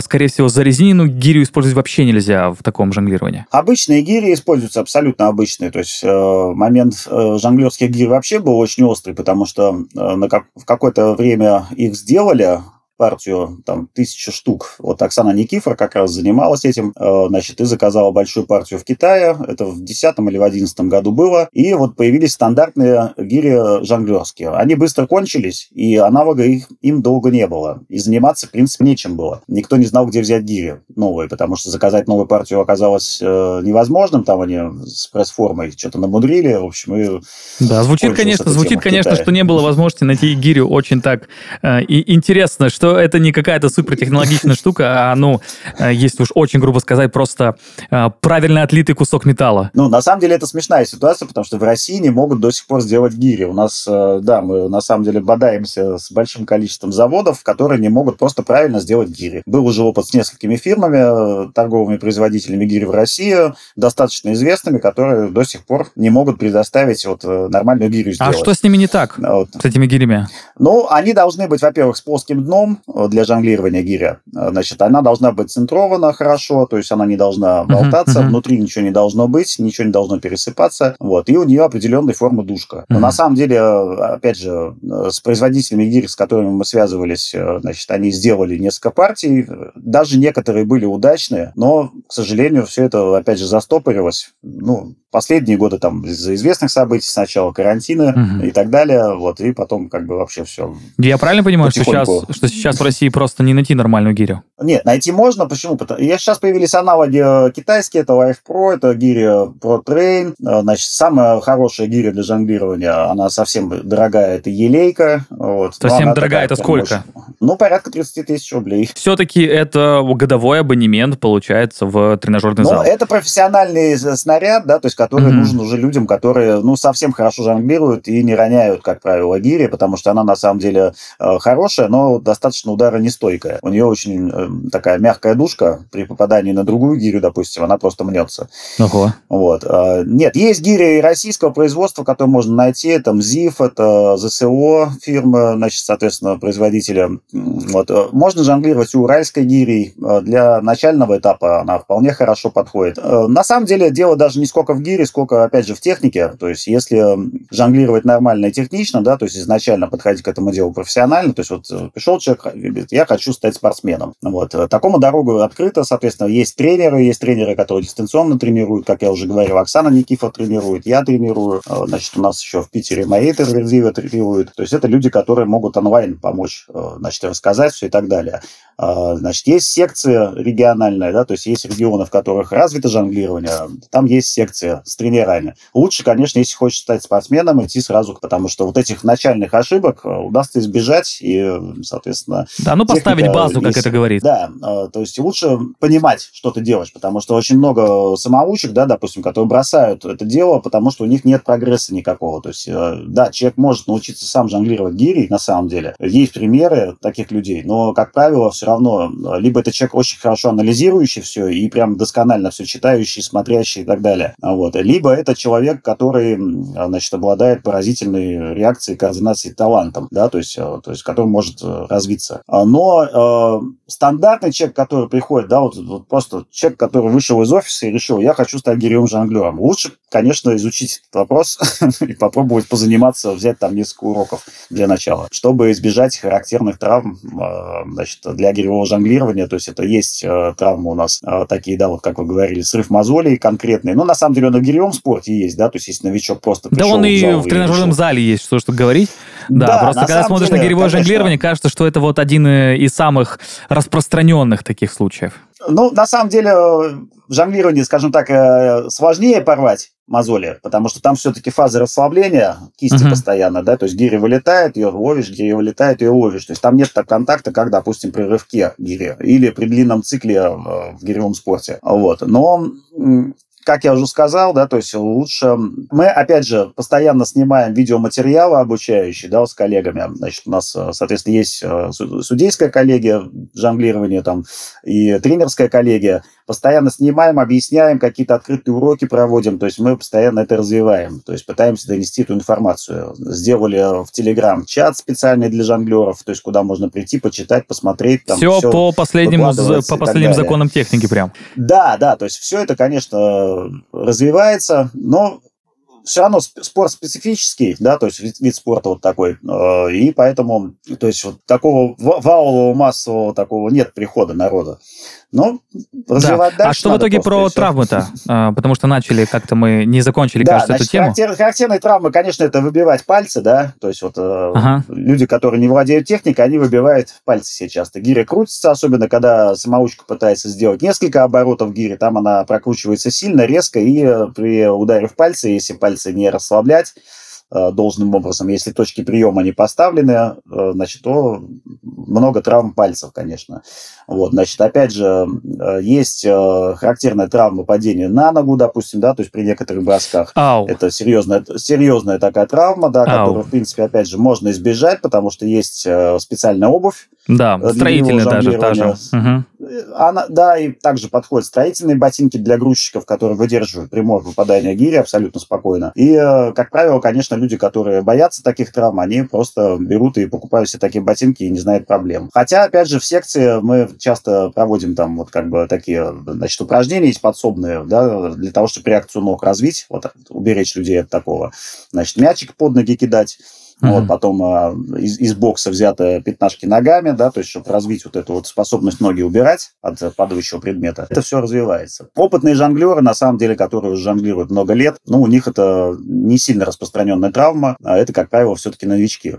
скорее всего, зарезиненную гирю использовать вообще нельзя в таком жонглировании. Обычные гири используются абсолютно обычные. То есть момент жонглерских гир вообще был очень острый, потому что на как, в какой какое-то время их сделали, партию, там, тысяча штук. Вот Оксана Никифор как раз занималась этим, э, значит, и заказала большую партию в Китае. Это в 10 или в 11 году было. И вот появились стандартные гири жонглерские. Они быстро кончились, и аналога их, им долго не было. И заниматься, в принципе, нечем было. Никто не знал, где взять гири новые, потому что заказать новую партию оказалось э, невозможным. Там они с пресс-формой что-то намудрили, в общем, и... Да, звучит, конечно, звучит, конечно, что не было возможности найти гирю очень так э, и интересно, что что это не какая-то супертехнологичная штука, а, ну, э, если уж очень грубо сказать, просто э, правильно отлитый кусок металла. Ну, на самом деле, это смешная ситуация, потому что в России не могут до сих пор сделать гири. У нас, э, да, мы на самом деле бодаемся с большим количеством заводов, которые не могут просто правильно сделать гири. Был уже опыт с несколькими фирмами, торговыми производителями гири в России, достаточно известными, которые до сих пор не могут предоставить вот нормальную гирю сделать. А что с ними не так, вот. с этими гирями? Ну, они должны быть, во-первых, с плоским дном, для жонглирования гиря. Значит, она должна быть центрована хорошо, то есть она не должна болтаться, uh-huh, uh-huh. внутри ничего не должно быть, ничего не должно пересыпаться, вот, и у нее определенной формы душка. Но uh-huh. на самом деле, опять же, с производителями гир, с которыми мы связывались, значит, они сделали несколько партий, даже некоторые были удачные, но, к сожалению, все это, опять же, застопорилось. Ну, последние годы там из-за известных событий, сначала карантина угу. и так далее, вот, и потом как бы вообще все. Я правильно понимаю, что сейчас, что сейчас в России просто не найти нормальную гирю? Нет, найти можно, почему? Потому, я сейчас появились аналоги э, китайские, это Life Pro, это гиря Pro Train, э, значит, самая хорошая гиря для жонглирования, она совсем дорогая, это елейка. Вот, совсем дорогая, это сколько? Очень, ну, порядка 30 тысяч рублей. Все-таки это годовой абонемент, получается, в тренажерный ну, зал. это профессиональный снаряд, да, то есть который mm-hmm. нужен уже людям, которые, ну, совсем хорошо жонглируют и не роняют, как правило, гири, потому что она на самом деле э, хорошая, но достаточно удара нестойкая. У нее очень э, такая мягкая душка, при попадании на другую гирю, допустим, она просто мнется. Ого. Вот. Э, нет, есть гири российского производства, которые можно найти, там ЗИФ, это ЗСО фирма, значит, соответственно, производителя. Вот. Можно жонглировать у уральской гирей. Для начального этапа она вполне хорошо подходит. На самом деле дело даже не сколько в гире, сколько, опять же, в технике. То есть, если жонглировать нормально и технично, да, то есть изначально подходить к этому делу профессионально, то есть вот э, пришел человек, говорит, я хочу стать спортсменом. Вот. Э, такому дорогу открыто, соответственно, есть тренеры, есть тренеры, которые дистанционно тренируют, как я уже говорил, Оксана Никифа тренирует, я тренирую, э, значит, у нас еще в Питере мои тренеры тренируют. То есть, это люди, которые могут онлайн помочь, значит, рассказать все и так далее. Значит, есть секция региональная, да, то есть есть регионы, в которых развито жонглирование, там есть секция с тренерами. Лучше, конечно, если хочешь стать спортсменом, идти сразу, потому что вот этих начальных ошибок э, удастся избежать, и, соответственно... Да, ну поставить базу, есть, как это говорит. Да, э, то есть лучше понимать, что ты делаешь, потому что очень много самоучек, да, допустим, которые бросают это дело, потому что у них нет прогресса никакого. То есть, э, да, человек может научиться сам жонглировать гирей, на самом деле. Есть примеры таких людей, но, как правило, все равно либо это человек очень хорошо анализирующий все и прям досконально все читающий, смотрящий и так далее. Вот. Либо это человек, который, значит, обладает поразительной реакцией, координацией, талантом, да, то есть, э, то есть который может э, развиться. А, но э, стандартный человек, который приходит, да, вот, вот просто человек, который вышел из офиса и решил, я хочу стать гиревым жонглером. Лучше, конечно, изучить этот вопрос и попробовать позаниматься, взять там несколько уроков для начала, чтобы избежать характерных травм, э, значит, для гиревого жонглирования. То есть это есть э, травмы у нас э, такие, да, вот как вы говорили, срыв мозолей конкретный. Но на самом деле он в гиревом спорте есть, да, то есть если новичок просто Да он и в тренажерном зале есть, что, что говорить. Да, да просто когда смотришь деле, на гиревое конечно. жонглирование, кажется, что это вот один из самых распространенных таких случаев. Ну, на самом деле, в жонглировании, скажем так, сложнее порвать, мозоли, потому что там все-таки фаза расслабления кисти uh-huh. постоянно, да, то есть гири вылетает, ее ловишь, гири вылетает, ее ловишь. То есть там нет так контакта, как, допустим, при рывке гири или при длинном цикле в гиревом спорте. Вот. Но как я уже сказал, да, то есть лучше... Мы, опять же, постоянно снимаем видеоматериалы обучающие, да, с коллегами. Значит, у нас, соответственно, есть э, судейская коллегия жонглирования там и тренерская коллегия. Постоянно снимаем, объясняем, какие-то открытые уроки проводим, то есть мы постоянно это развиваем, то есть пытаемся донести эту информацию. Сделали в Телеграм чат специальный для жонглеров, то есть куда можно прийти, почитать, посмотреть. Там все, все по последним, по последним законам техники прям. Да, да, то есть все это, конечно, развивается, но все равно спорт специфический, да, то есть вид, вид спорта вот такой, э, и поэтому, то есть вот такого валового массового такого нет прихода народа. Ну, развивать да. дальше. А что в итоге про травмы-то? А, потому что начали как-то мы не закончили, да, кажется, значит, эту тему. Характер, характерные травмы, конечно, это выбивать пальцы, да, то есть вот э, ага. люди, которые не владеют техникой, они выбивают пальцы себе часто. Гиря крутится, особенно когда самоучка пытается сделать несколько оборотов гири, там она прокручивается сильно, резко, и при ударе в пальцы, если пальцы не расслаблять, должным образом. Если точки приема не поставлены, э, значит, то много травм пальцев, конечно. Вот, значит, опять же, э, есть характерная травма падения на ногу, допустим, да, то есть при некоторых бросках. Ау. Это серьезная, серьезная такая травма, да, Ау. которую, в принципе, опять же, можно избежать, потому что есть специальная обувь. Да, строительная даже та же. Угу. Она, да, и также подходят строительные ботинки для грузчиков, которые выдерживают прямое попадание гири абсолютно спокойно. И, как правило, конечно, люди, которые боятся таких травм, они просто берут и покупают себе такие ботинки и не знают проблем. Хотя, опять же, в секции мы часто проводим там вот как бы такие, значит, упражнения есть подсобные, да, для того, чтобы реакцию ног развить, вот уберечь людей от такого. Значит, мячик под ноги кидать, Uh-huh. Вот, потом а, из, из бокса взято пятнашки ногами, да, то есть, чтобы развить вот эту вот способность ноги убирать от падающего предмета. Это все развивается. Опытные жонглеры, на самом деле, которые жонглируют много лет, ну, у них это не сильно распространенная травма, а это, как правило, все-таки новички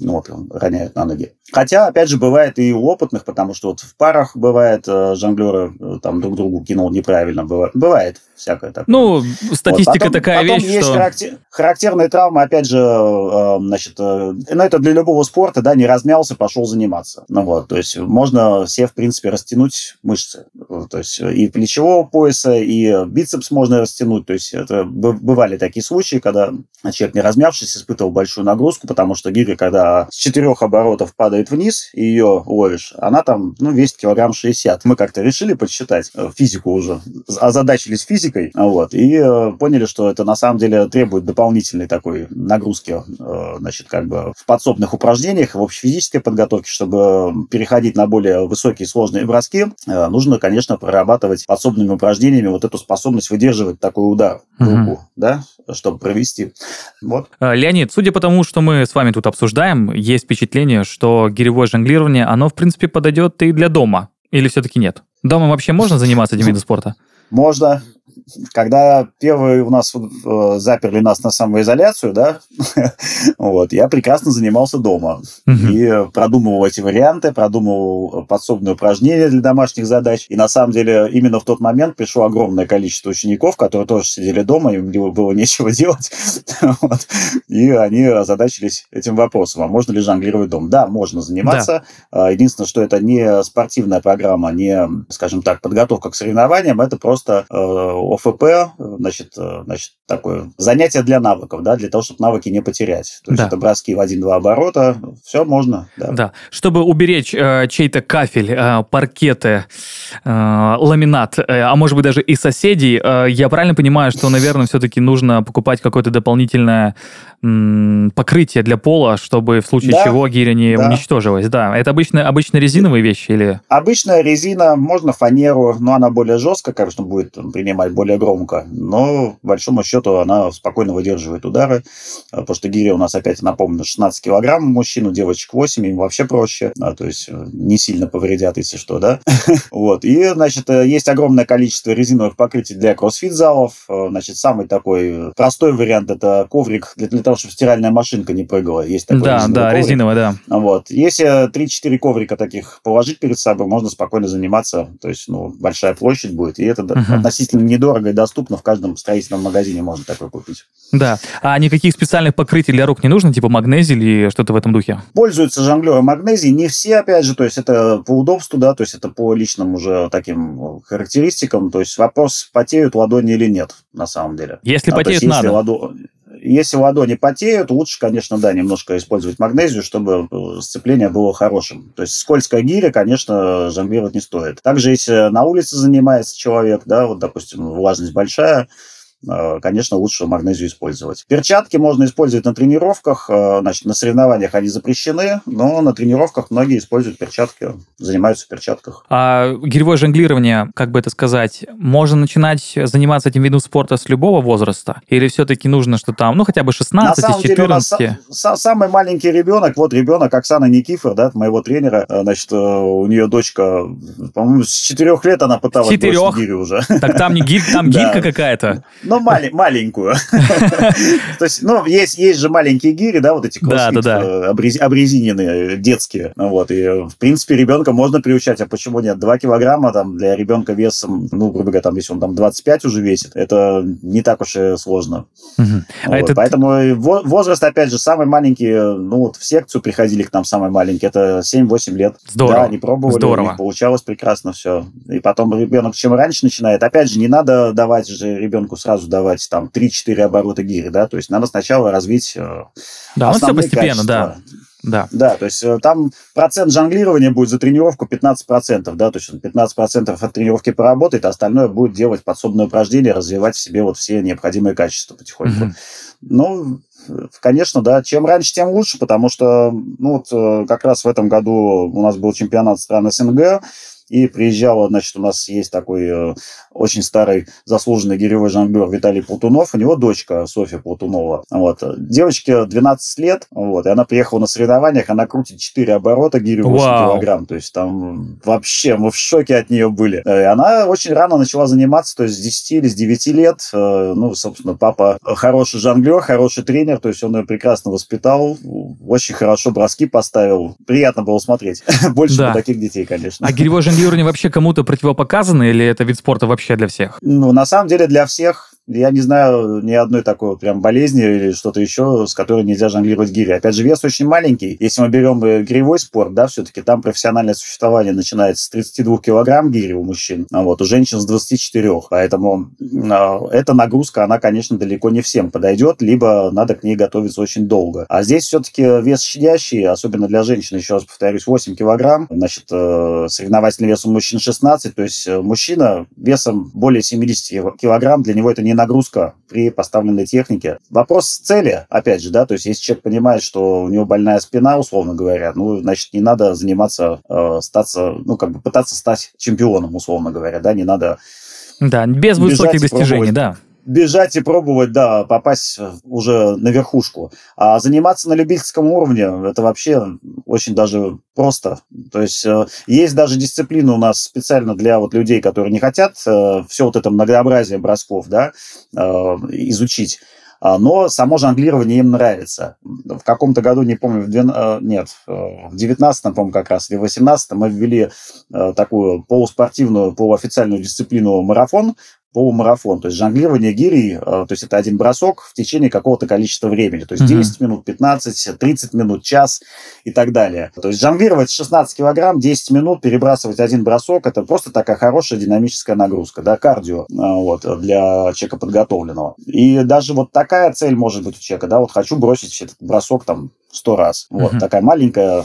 ну, вот, роняют на ноги. Хотя, опять же, бывает и у опытных, потому что вот в парах бывает, э, жонглеры э, там друг другу кинул неправильно, бывает, бывает всякое такое. Ну, статистика вот. потом, такая потом вещь, есть что... характер, характерные травмы, опять же, э, значит, э, ну, это для любого спорта, да, не размялся, пошел заниматься. Ну, вот, то есть можно все, в принципе, растянуть мышцы. То есть и плечевого пояса, и бицепс можно растянуть. То есть это бывали такие случаи, когда человек, не размявшись, испытывал большую нагрузку, потому что гиря, когда с четырех оборотов падает вниз, и ее ловишь, она там, ну, весит килограмм 60. Мы как-то решили подсчитать э, физику уже, озадачились физикой, вот, и э, поняли, что это на самом деле требует дополнительной такой нагрузки, э, значит, как бы в подсобных упражнениях, в общефизической подготовке, чтобы переходить на более высокие сложные броски, нужно, конечно, прорабатывать подсобными упражнениями вот эту способность выдерживать такой удар в руку, угу. да, чтобы провести. Вот. Леонид, судя по тому, что мы с вами тут обсуждаем, обсуждаем, есть впечатление, что гиревое жонглирование, оно, в принципе, подойдет и для дома. Или все-таки нет? Дома вообще можно заниматься этим видом спорта? Можно. Когда первые у нас э, заперли нас на самоизоляцию, да, вот, я прекрасно занимался дома и продумывал эти варианты, продумывал подсобные упражнения для домашних задач. И на самом деле именно в тот момент пришло огромное количество учеников, которые тоже сидели дома, им было нечего делать, вот, и они озадачились этим вопросом, а можно ли жонглировать дом? Да, можно заниматься. Да. Единственное, что это не спортивная программа, не, скажем так, подготовка к соревнованиям, это просто э, ОФП, значит, э, значит, такое занятие для навыков, да, для того, чтобы навыки не потерять. То есть да. это броски в один-два оборота, все можно. Да, да. чтобы уберечь э, чей-то кафель, э, паркеты, э, ламинат, э, а может быть даже и соседей, э, я правильно понимаю, что, наверное, все-таки нужно покупать какое-то дополнительное покрытие для пола, чтобы в случае да, чего гиря не да. уничтожилась. Да, это обычно, обычно резиновые вещи или... Обычная резина, можно фанеру, но она более жесткая, конечно, будет принимать более громко, но, по большому счету, она спокойно выдерживает удары, а, потому что гиря у нас, опять напомню, 16 килограмм мужчин, у девочек 8, им вообще проще, да, то есть э, не сильно повредят, если что, да. Вот, и, значит, э, есть огромное количество резиновых покрытий для кроссфит-залов, э, значит, самый такой простой вариант – это коврик для, для того, чтобы стиральная машинка не прыгала. Есть такой да, да, коврик. резиновый, да. Вот. Если 3-4 коврика таких положить перед собой, можно спокойно заниматься. То есть, ну, большая площадь будет. И это uh-huh. относительно недорого и доступно. В каждом строительном магазине можно такой купить. Да. А никаких специальных покрытий для рук не нужно, типа магнезии или что-то в этом духе? Пользуются жонглеры магнезией. Не все, опять же, то есть это по удобству, да, то есть это по личным уже таким характеристикам. То есть вопрос, потеют ладони или нет, на самом деле. Если а, потеют, надо. Если ладо... Если ладони потеют, лучше, конечно, да, немножко использовать магнезию, чтобы э, сцепление было хорошим. То есть скользкая гиря, конечно, жонглировать не стоит. Также, если на улице занимается человек, да, вот, допустим, влажность большая, конечно, лучше магнезию использовать. Перчатки можно использовать на тренировках. Э, значит, на соревнованиях они запрещены, но на тренировках многие используют перчатки, занимаются в перчатках. А гиревое жонглирование, как бы это сказать, можно начинать заниматься этим видом спорта с любого возраста? Или все-таки нужно, что там, ну, хотя бы 16, 14? Деле, самый маленький ребенок, вот ребенок Оксана Никифор, да, моего тренера, э, значит, у нее дочка, по-моему, с 4 лет она пыталась Четырех? гирю уже. Так там не гирь, там гирька какая-то мали, маленькую. То есть, ну, есть, есть же маленькие гири, да, вот эти кроссфит э, обрезиненные, детские. Вот, и, в принципе, ребенка можно приучать, а почему нет? Два килограмма там для ребенка весом, ну, грубо говоря, там, если он там 25 уже весит, это не так уж и сложно. А Поэтому возраст, опять же, самый маленький, ну, вот в секцию приходили к нам самый маленький, это 7-8 лет. Здорово. Да, они пробовали, Здорово. у них получалось прекрасно все. И потом ребенок чем раньше начинает, опять же, не надо давать же ребенку сразу сразу давать там 3-4 оборота гири, да, то есть надо сначала развить э, Да, ну все постепенно, качества. да. Да. Да, то есть э, там процент жонглирования будет за тренировку 15%, да, то есть 15% от тренировки поработает, а остальное будет делать подсобные упражнения, развивать в себе вот все необходимые качества потихоньку. Mm-hmm. Ну, конечно, да, чем раньше, тем лучше, потому что, ну, вот э, как раз в этом году у нас был чемпионат стран СНГ, и приезжала, значит, у нас есть такой очень старый заслуженный гиревой жонглер Виталий Платунов, у него дочка Софья Платунова. Вот. Девочке 12 лет, вот, и она приехала на соревнованиях, она крутит 4 оборота гирю 8 Вау. килограмм, то есть там вообще мы в шоке от нее были. Э, и она очень рано начала заниматься, то есть с 10 или с 9 лет, э, ну, собственно, папа хороший жонглер, хороший тренер, то есть он ее прекрасно воспитал, очень хорошо броски поставил, приятно было смотреть. Больше да. таких детей, конечно. А гиревой жонглер Юрни вообще кому-то противопоказаны или это вид спорта вообще для всех? Ну, на самом деле для всех я не знаю ни одной такой прям болезни или что-то еще, с которой нельзя жонглировать гири. Опять же, вес очень маленький. Если мы берем э, гиревой спорт, да, все-таки там профессиональное существование начинается с 32 килограмм гири у мужчин, а вот у женщин с 24. Поэтому э, эта нагрузка, она, конечно, далеко не всем подойдет, либо надо к ней готовиться очень долго. А здесь все-таки вес щадящий, особенно для женщин, еще раз повторюсь, 8 килограмм. Значит, э, соревновательный вес у мужчин 16, то есть э, мужчина весом более 70 килограмм, для него это не нагрузка при поставленной технике. Вопрос цели, опять же, да, то есть если человек понимает, что у него больная спина, условно говоря, ну, значит, не надо заниматься, э, статься, ну, как бы пытаться стать чемпионом, условно говоря, да, не надо... Да, без высоких достижений, да. Бежать и пробовать, да, попасть уже на верхушку. А заниматься на любительском уровне, это вообще очень даже просто. То есть э, есть даже дисциплина у нас специально для вот людей, которые не хотят э, все вот это многообразие бросков, да, э, изучить. А, но само жонглирование им нравится. В каком-то году, не помню, в 12, нет, в 19 по-моему, как раз, или в 18 мы ввели такую полуспортивную, полуофициальную дисциплину марафон, полумарафон. То есть жонглирование гирей, э, то есть это один бросок в течение какого-то количества времени. То есть 10 mm-hmm. минут, 15, 30 минут, час и так далее. То есть жонглировать 16 килограмм, 10 минут, перебрасывать один бросок, это просто такая хорошая динамическая нагрузка, да, кардио э, вот, для человека подготовленного. И даже вот такая цель может быть у человека, да, вот хочу бросить этот бросок там сто раз. Вот, mm-hmm. такая маленькая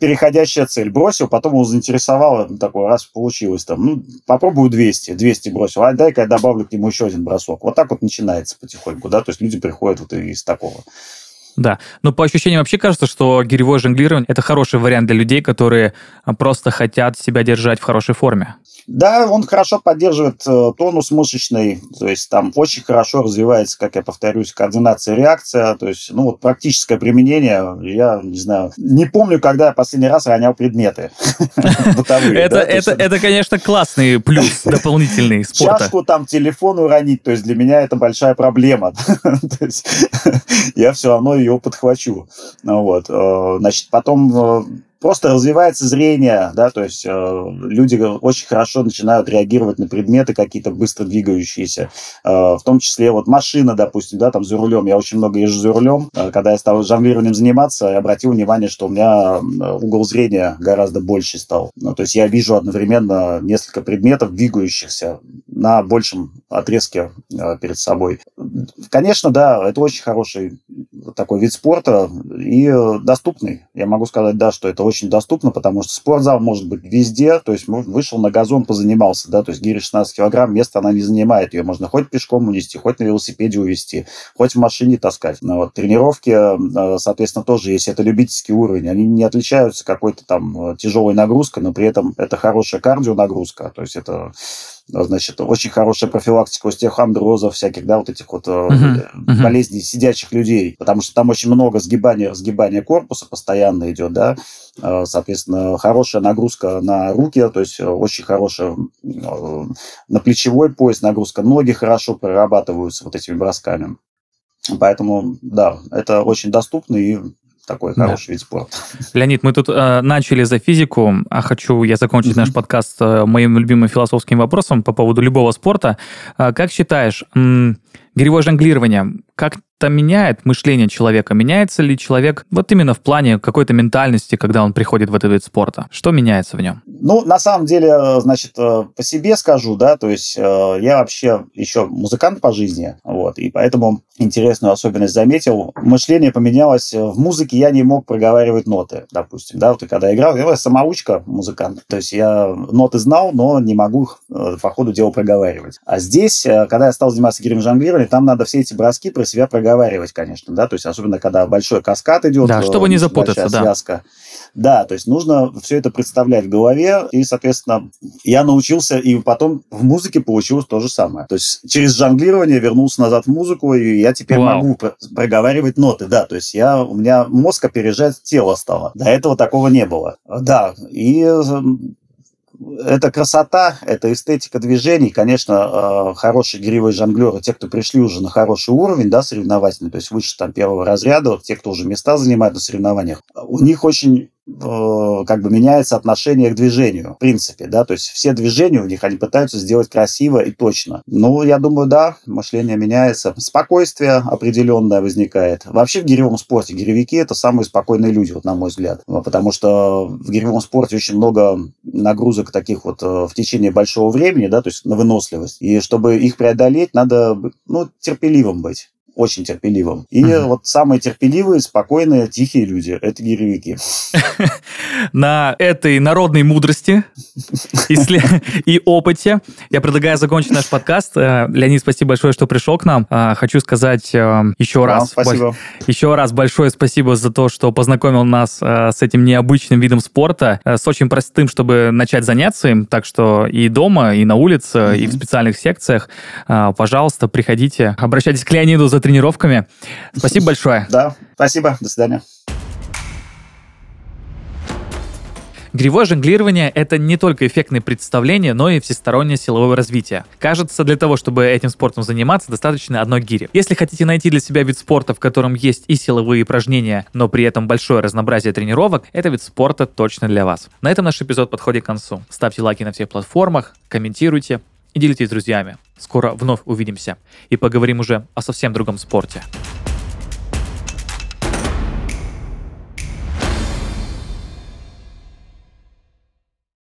переходящая цель. Бросил, потом его заинтересовало, такой раз получилось там, ну, попробую 200, 200 бросил, а дай-ка я добавлю к нему еще один бросок. Вот так вот начинается потихоньку, да, то есть люди приходят вот из такого. Да, но по ощущениям вообще кажется, что гиревое жонглирование – это хороший вариант для людей, которые просто хотят себя держать в хорошей форме. Да, он хорошо поддерживает э, тонус мышечный, то есть там очень хорошо развивается, как я повторюсь, координация, реакция, то есть, ну, вот практическое применение, я не знаю, не помню, когда я последний раз ронял предметы. Это, конечно, классный плюс дополнительный спорта. Чашку там, телефон уронить, то есть для меня это большая проблема. Я все равно ее подхвачу. Вот. Э, значит, потом э, просто развивается зрение, да, то есть э, люди очень хорошо начинают реагировать на предметы какие-то быстро двигающиеся, э, в том числе вот машина, допустим, да, там за рулем, я очень много езжу за рулем, э, когда я стал жонглированием заниматься, я обратил внимание, что у меня угол зрения гораздо больше стал, ну, то есть я вижу одновременно несколько предметов двигающихся на большем отрезке э, перед собой. Конечно, да, это очень хороший такой вид спорта и доступный. Я могу сказать, да, что это очень доступно, потому что спортзал может быть везде, то есть вышел на газон, позанимался, да, то есть гири 16 килограмм, место она не занимает, ее можно хоть пешком унести, хоть на велосипеде увезти, хоть в машине таскать. Но вот тренировки, э, соответственно, тоже, если это любительский уровень, они не отличаются какой-то там э, тяжелой нагрузкой, но при этом это хорошая кардио нагрузка, то есть это значит, очень хорошая профилактика остеохондрозов всяких, да, вот этих вот uh-huh. Uh-huh. болезней сидячих людей, потому что там очень много сгибания, разгибания корпуса постоянно идет, да, э, соответственно, хорошая нагрузка на руки, то есть очень хорошая на плечевой пояс нагрузка, ноги хорошо прорабатываются вот этими бросками. Поэтому, да, это очень доступно и такой да. хороший вид спорта. Леонид, мы тут э, начали за физику, а хочу я закончить наш подкаст э, моим любимым философским вопросом по поводу любого спорта. Э, как считаешь, м- гиревое жонглирование как-то меняет мышление человека? Меняется ли человек вот именно в плане какой-то ментальности, когда он приходит в этот вид спорта? Что меняется в нем? Ну, на самом деле, э, значит, э, по себе скажу, да, то есть э, я вообще еще музыкант по жизни, вот, и поэтому интересную особенность заметил. Мышление поменялось. В музыке я не мог проговаривать ноты, допустим, да, вот и когда играл, я самоучка музыкант, то есть я ноты знал, но не могу по ходу дела проговаривать. А здесь, когда я стал заниматься гирем жонглированием, там надо все эти броски себя проговаривать, конечно, да, то есть особенно когда большой каскад идет. Да, чтобы не запутаться, да. Связка. Да, то есть нужно все это представлять в голове, и, соответственно, я научился, и потом в музыке получилось то же самое. То есть через жонглирование вернулся назад в музыку, и я теперь Вау. могу проговаривать ноты, да, то есть я, у меня мозг опережает тело стало. До этого такого не было. Да, и это красота, это эстетика движений. Конечно, э, хорошие гиревые жонглеры, те, кто пришли уже на хороший уровень, да, соревновательный, то есть выше там первого разряда, те, кто уже места занимают на соревнованиях, у них очень как бы меняется отношение к движению, в принципе, да, то есть все движения у них, они пытаются сделать красиво и точно. Ну, я думаю, да, мышление меняется, спокойствие определенное возникает. Вообще в гиревом спорте гиревики – это самые спокойные люди, вот на мой взгляд, потому что в гиревом спорте очень много нагрузок таких вот э, в течение большого времени, да, то есть на выносливость, и чтобы их преодолеть, надо, ну, терпеливым быть очень терпеливым. И угу. вот самые терпеливые, спокойные, тихие люди – это гиревики. На этой народной мудрости и опыте я предлагаю закончить наш подкаст. Э, Леонид, спасибо большое, что пришел к нам. Э, хочу сказать э, еще раз... Спасибо. Еще раз большое спасибо за то, что познакомил нас с этим необычным видом спорта, с очень простым, чтобы начать заняться им. Так что и дома, и на улице, и в специальных секциях. Пожалуйста, приходите, обращайтесь к Леониду за тренировками. Спасибо большое. Да, спасибо. До свидания. Гривое жонглирование — это не только эффектное представление, но и всестороннее силовое развитие. Кажется, для того, чтобы этим спортом заниматься, достаточно одной гири. Если хотите найти для себя вид спорта, в котором есть и силовые упражнения, но при этом большое разнообразие тренировок, это вид спорта точно для вас. На этом наш эпизод подходит к концу. Ставьте лайки на всех платформах, комментируйте и делитесь с друзьями. Скоро вновь увидимся и поговорим уже о совсем другом спорте.